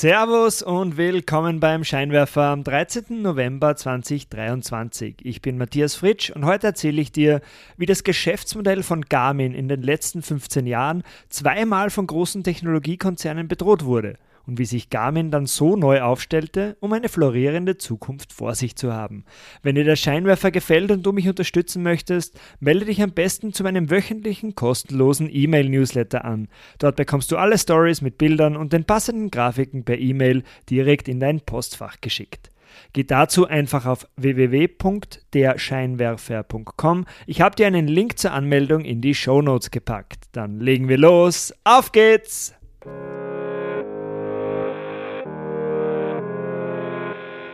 Servus und willkommen beim Scheinwerfer am 13. November 2023. Ich bin Matthias Fritsch und heute erzähle ich dir, wie das Geschäftsmodell von Garmin in den letzten 15 Jahren zweimal von großen Technologiekonzernen bedroht wurde – und wie sich Garmin dann so neu aufstellte, um eine florierende Zukunft vor sich zu haben. Wenn dir der Scheinwerfer gefällt und du mich unterstützen möchtest, melde dich am besten zu meinem wöchentlichen kostenlosen E-Mail-Newsletter an. Dort bekommst du alle Stories mit Bildern und den passenden Grafiken per E-Mail direkt in dein Postfach geschickt. Geh dazu einfach auf www.derscheinwerfer.com. Ich habe dir einen Link zur Anmeldung in die Show Notes gepackt. Dann legen wir los. Auf geht's!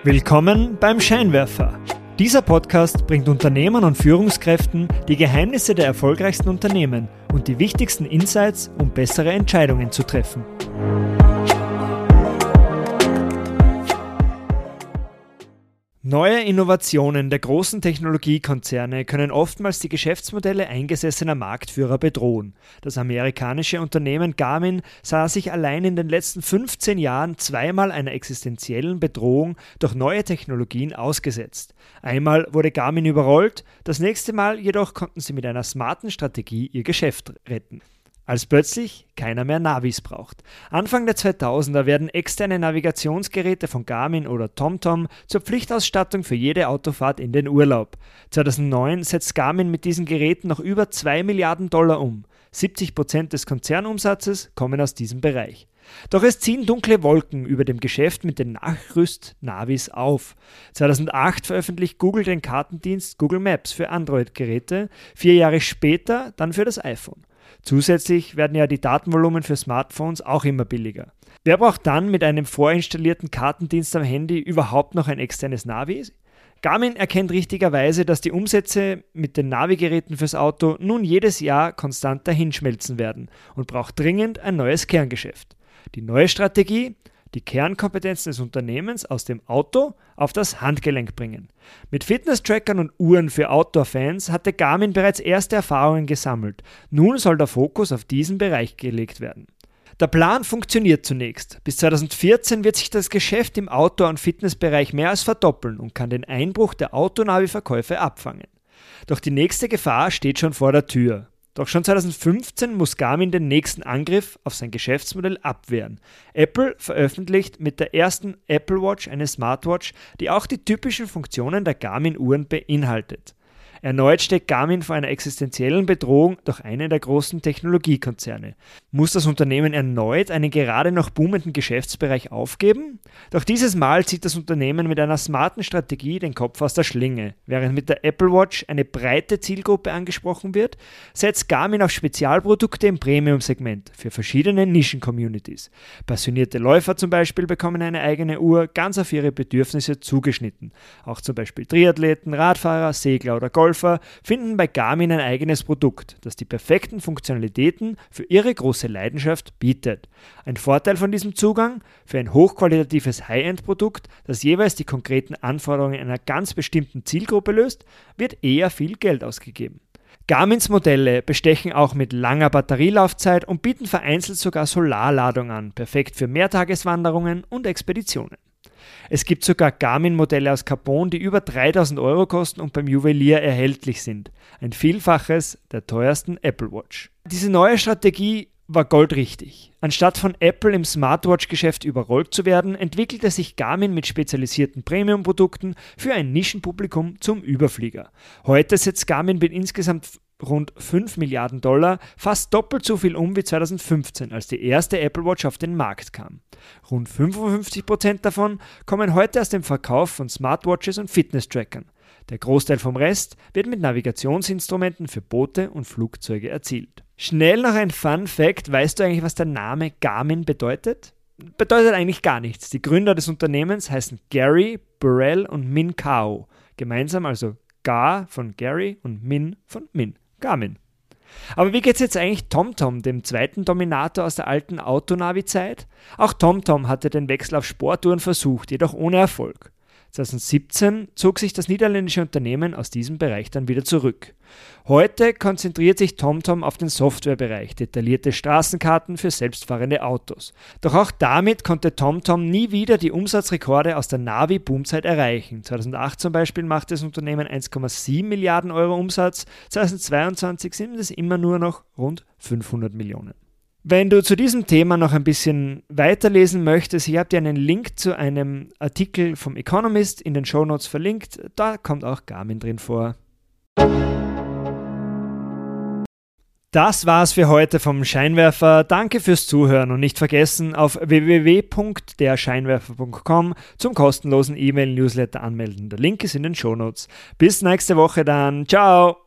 Willkommen beim Scheinwerfer. Dieser Podcast bringt Unternehmern und Führungskräften die Geheimnisse der erfolgreichsten Unternehmen und die wichtigsten Insights, um bessere Entscheidungen zu treffen. Neue Innovationen der großen Technologiekonzerne können oftmals die Geschäftsmodelle eingesessener Marktführer bedrohen. Das amerikanische Unternehmen Garmin sah sich allein in den letzten 15 Jahren zweimal einer existenziellen Bedrohung durch neue Technologien ausgesetzt. Einmal wurde Garmin überrollt, das nächste Mal jedoch konnten sie mit einer smarten Strategie ihr Geschäft retten als plötzlich keiner mehr Navis braucht. Anfang der 2000er werden externe Navigationsgeräte von Garmin oder TomTom zur Pflichtausstattung für jede Autofahrt in den Urlaub. 2009 setzt Garmin mit diesen Geräten noch über 2 Milliarden Dollar um. 70 Prozent des Konzernumsatzes kommen aus diesem Bereich. Doch es ziehen dunkle Wolken über dem Geschäft mit den Nachrüst-Navis auf. 2008 veröffentlicht Google den Kartendienst Google Maps für Android-Geräte, vier Jahre später dann für das iPhone. Zusätzlich werden ja die Datenvolumen für Smartphones auch immer billiger. Wer braucht dann mit einem vorinstallierten Kartendienst am Handy überhaupt noch ein externes Navi? Garmin erkennt richtigerweise, dass die Umsätze mit den Navigeräten fürs Auto nun jedes Jahr konstant dahinschmelzen werden und braucht dringend ein neues Kerngeschäft. Die neue Strategie? Die Kernkompetenzen des Unternehmens aus dem Auto auf das Handgelenk bringen. Mit Fitness-Trackern und Uhren für Outdoor-Fans hatte Garmin bereits erste Erfahrungen gesammelt. Nun soll der Fokus auf diesen Bereich gelegt werden. Der Plan funktioniert zunächst. Bis 2014 wird sich das Geschäft im Outdoor- und Fitnessbereich mehr als verdoppeln und kann den Einbruch der Autonavi-Verkäufe abfangen. Doch die nächste Gefahr steht schon vor der Tür. Doch schon 2015 muss Garmin den nächsten Angriff auf sein Geschäftsmodell abwehren. Apple veröffentlicht mit der ersten Apple Watch eine Smartwatch, die auch die typischen Funktionen der Garmin-Uhren beinhaltet. Erneut steckt Garmin vor einer existenziellen Bedrohung durch einen der großen Technologiekonzerne. Muss das Unternehmen erneut einen gerade noch boomenden Geschäftsbereich aufgeben? Doch dieses Mal zieht das Unternehmen mit einer smarten Strategie den Kopf aus der Schlinge. Während mit der Apple Watch eine breite Zielgruppe angesprochen wird, setzt Garmin auf Spezialprodukte im Premium-Segment für verschiedene Nischen-Communities. Passionierte Läufer zum Beispiel bekommen eine eigene Uhr ganz auf ihre Bedürfnisse zugeschnitten. Auch zum Beispiel Triathleten, Radfahrer, Segler oder Golfer Golfer finden bei Garmin ein eigenes Produkt, das die perfekten Funktionalitäten für ihre große Leidenschaft bietet. Ein Vorteil von diesem Zugang für ein hochqualitatives High-End-Produkt, das jeweils die konkreten Anforderungen einer ganz bestimmten Zielgruppe löst, wird eher viel Geld ausgegeben. Garmins Modelle bestechen auch mit langer Batterielaufzeit und bieten vereinzelt sogar Solarladung an, perfekt für Mehrtageswanderungen und Expeditionen. Es gibt sogar Garmin-Modelle aus Carbon, die über 3000 Euro kosten und beim Juwelier erhältlich sind. Ein Vielfaches der teuersten Apple Watch. Diese neue Strategie war goldrichtig. Anstatt von Apple im Smartwatch-Geschäft überrollt zu werden, entwickelte sich Garmin mit spezialisierten Premium-Produkten für ein Nischenpublikum zum Überflieger. Heute setzt Garmin mit insgesamt rund 5 Milliarden Dollar, fast doppelt so viel um wie 2015, als die erste Apple Watch auf den Markt kam. Rund 55 Prozent davon kommen heute aus dem Verkauf von Smartwatches und Fitness-Trackern. Der Großteil vom Rest wird mit Navigationsinstrumenten für Boote und Flugzeuge erzielt. Schnell noch ein Fun Fact: Weißt du eigentlich, was der Name Garmin bedeutet? Bedeutet eigentlich gar nichts. Die Gründer des Unternehmens heißen Gary, Burrell und Min Kao. Gemeinsam also Gar von Gary und Min von Min. Garmin. Aber wie geht es jetzt eigentlich TomTom, dem zweiten Dominator aus der alten Autonavi-Zeit? Auch TomTom hatte den Wechsel auf Sportuhren versucht, jedoch ohne Erfolg. 2017 zog sich das niederländische Unternehmen aus diesem Bereich dann wieder zurück. Heute konzentriert sich TomTom auf den Softwarebereich, detaillierte Straßenkarten für selbstfahrende Autos. Doch auch damit konnte TomTom nie wieder die Umsatzrekorde aus der Navi-Boomzeit erreichen. 2008 zum Beispiel machte das Unternehmen 1,7 Milliarden Euro Umsatz, 2022 sind es immer nur noch rund 500 Millionen. Wenn du zu diesem Thema noch ein bisschen weiterlesen möchtest, ich habe dir einen Link zu einem Artikel vom Economist in den Shownotes verlinkt. Da kommt auch Garmin drin vor. Das war's für heute vom Scheinwerfer. Danke fürs Zuhören und nicht vergessen, auf www.derscheinwerfer.com zum kostenlosen E-Mail-Newsletter anmelden. Der Link ist in den Shownotes. Bis nächste Woche dann. Ciao!